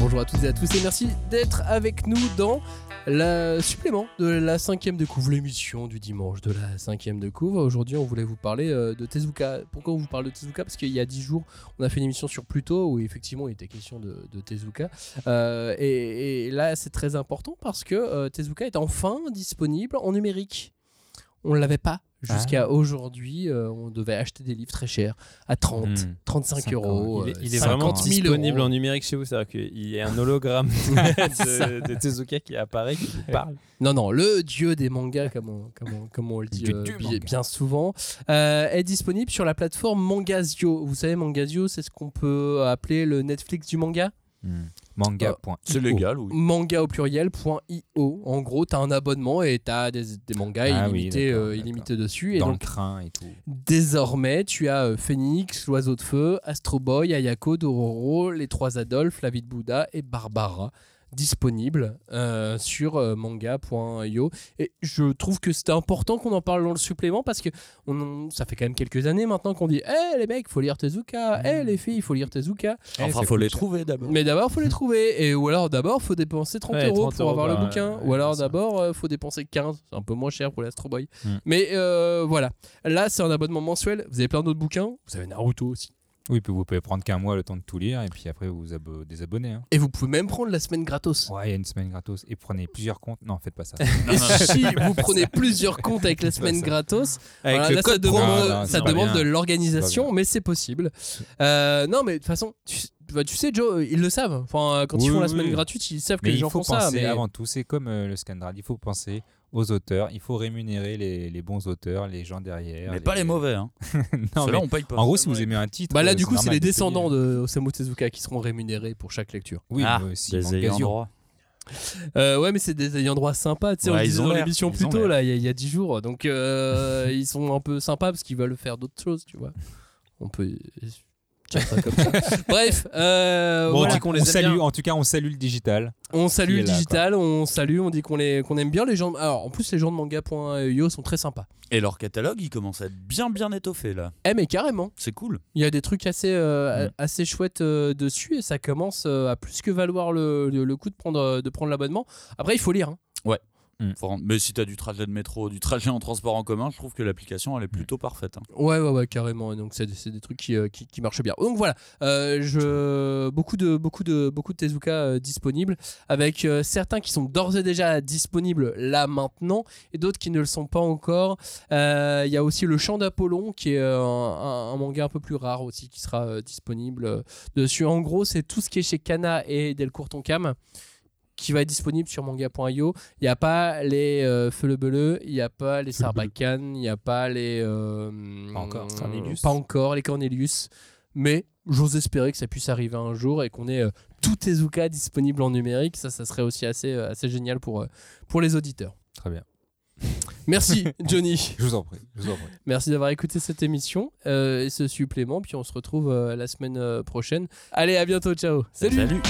Bonjour à toutes et à tous et merci d'être avec nous dans le supplément de la cinquième de couvre, l'émission du dimanche de la cinquième de couvre. Aujourd'hui, on voulait vous parler euh, de Tezuka. Pourquoi on vous parle de Tezuka? Parce qu'il y a dix jours, on a fait une émission sur Pluto où effectivement il était question de, de Tezuka. Euh, et, là, c'est très important parce que euh, Tezuka est enfin disponible en numérique. On ne l'avait pas Jusqu'à aujourd'hui, euh, on devait acheter des livres très chers, à 30, Hmm. 35 Cinq euros. Il est, euh, il est 50 vraiment 000 disponible euros. en numérique chez vous, c'est-à-dire qu'il y a un hologramme de, de Tezuka qui apparaît, qui parle. Non, non, le dieu des mangas, comme on, comme on- comme on le dit euh, du bi- manga. bien souvent, euh, est disponible sur la plateforme Mangasio. Vous savez, Mangasio, c'est ce qu'on peut appeler le Netflix du manga? Manga. C'est légal, oui. Manga au pluriel.io. En gros, tu as un abonnement et tu as des, des mangas Ah oui, illimités, d'accord, euh, illimités dessus. Et Dans le donc, train et tout. Désormais, tu as euh, Phoenix, l'oiseau de feu, Astro Boy, Ayako, Dororo, les trois Adolphes, la vie de Bouddha et Barbara disponibles euh, sur euh, manga.io et je trouve que c'était important qu'on en parle dans le supplément parce que on, ça fait quand même quelques années maintenant qu'on dit hé les mecs faut lire Tezuka. Hé les filles il faut lire Tezuka. Enfin, faut les trouver d'abord. mais d'abord faut les trouver. Et ou alors d'abord faut dépenser 30 Ouais, euros 30 pour euros, avoir bah, le bouquin. ouais, ou alors d'abord euh, faut dépenser 15 c'est un peu moins cher pour l'Astro Boy Mm. mais euh, voilà. Là c'est un abonnement mensuel. Vous avez plein d'autres bouquins. Vous avez Naruto aussi Oui, puis vous pouvez prendre qu'un mois le temps de tout lire et puis après vous vous abo- désabonner. hein. et vous pouvez même prendre la semaine gratos Ouais, il y a une semaine gratos. Et prenez plusieurs comptes. Non, faites pas ça. et si vous prenez plusieurs comptes avec la semaine gratos Avec voilà, le là, ça demande. Non, non, ça de l'organisation mais c'est possible Euh, non mais de toute façon tu, bah, tu sais Joe ils le savent enfin quand ils Oui, font la semaine oui. gratuite ils savent que les il gens faut font penser ça mais avant tout, c'est comme euh, le Scandrad, il faut penser aux auteurs, il faut rémunérer les, les bons auteurs, les gens derrière. Mais pas les mauvais, hein. Non, mais on paye pas. en gros, si vous aimez un titre. Bah là, euh, du coup, c'est les descendants de Osamu Tezuka qui seront rémunérés pour chaque lecture. Oui, ah, mais aussi des ayants droit. Euh, ouais, mais c'est des ayants droit sympas. Tu sais, on Ouais, le ils disait ont dans l'air, l'émission plus tôt, là, il y, a- il y a 10 jours. Donc, euh, ils sont un peu sympas parce qu'ils veulent faire d'autres choses, tu vois. On peut ça comme ça. Bref, euh, Bon, voilà. on dit qu'on les salue. En tout cas, on salue le digital. on salue le là, digital, on salue, on dit qu'on les- qu'on aime bien les gens. Alors, en plus, les gens de manga.io sont très sympas. Et leur catalogue, il commence à être bien, bien étoffé, là. Eh, mais carrément. C'est cool. Il y a des trucs assez, euh, Mm. assez chouettes euh, dessus et ça commence euh, à plus que valoir le, le- le coup de prendre, de prendre l'abonnement. Après, il faut lire. hein. Rendre- Mais si t'as du trajet de métro, du trajet en transport en commun, je trouve que l'application, elle est plutôt parfaite. hein. Ouais, ouais, ouais, carrément. Donc, c'est des, trucs qui, euh, qui, qui marchent bien. Donc, voilà. Euh, je... beaucoup, de, beaucoup, de, beaucoup de Tezuka euh, disponibles, avec euh, certains qui sont d'ores et déjà disponibles là maintenant, et d'autres qui ne le sont pas encore. Il y a aussi Le Chant d'Apollon, qui est un, un manga un peu plus rare aussi, qui sera disponible dessus. En gros, c'est tout ce qui est chez Kana et Delcourt Tonkam qui va être disponible sur manga.io. Il n'y a pas les euh, Feu le Beleu, il n'y a pas les. Sarbacane, il n'y a pas les. euh, Pas encore. Cornelius. Pas encore les Cornelius. Mais j'ose espérer que ça puisse arriver un jour et qu'on ait euh, tout Tezuka disponible en numérique. Ça, ça serait aussi assez, euh, assez génial pour, euh, pour les auditeurs. Très bien. Merci, Johnny. Je vous en prie. Je vous en prie. Merci d'avoir écouté cette émission euh, et ce supplément. Puis on se retrouve euh, la semaine prochaine. Allez, à bientôt. Ciao. Salut. Salut.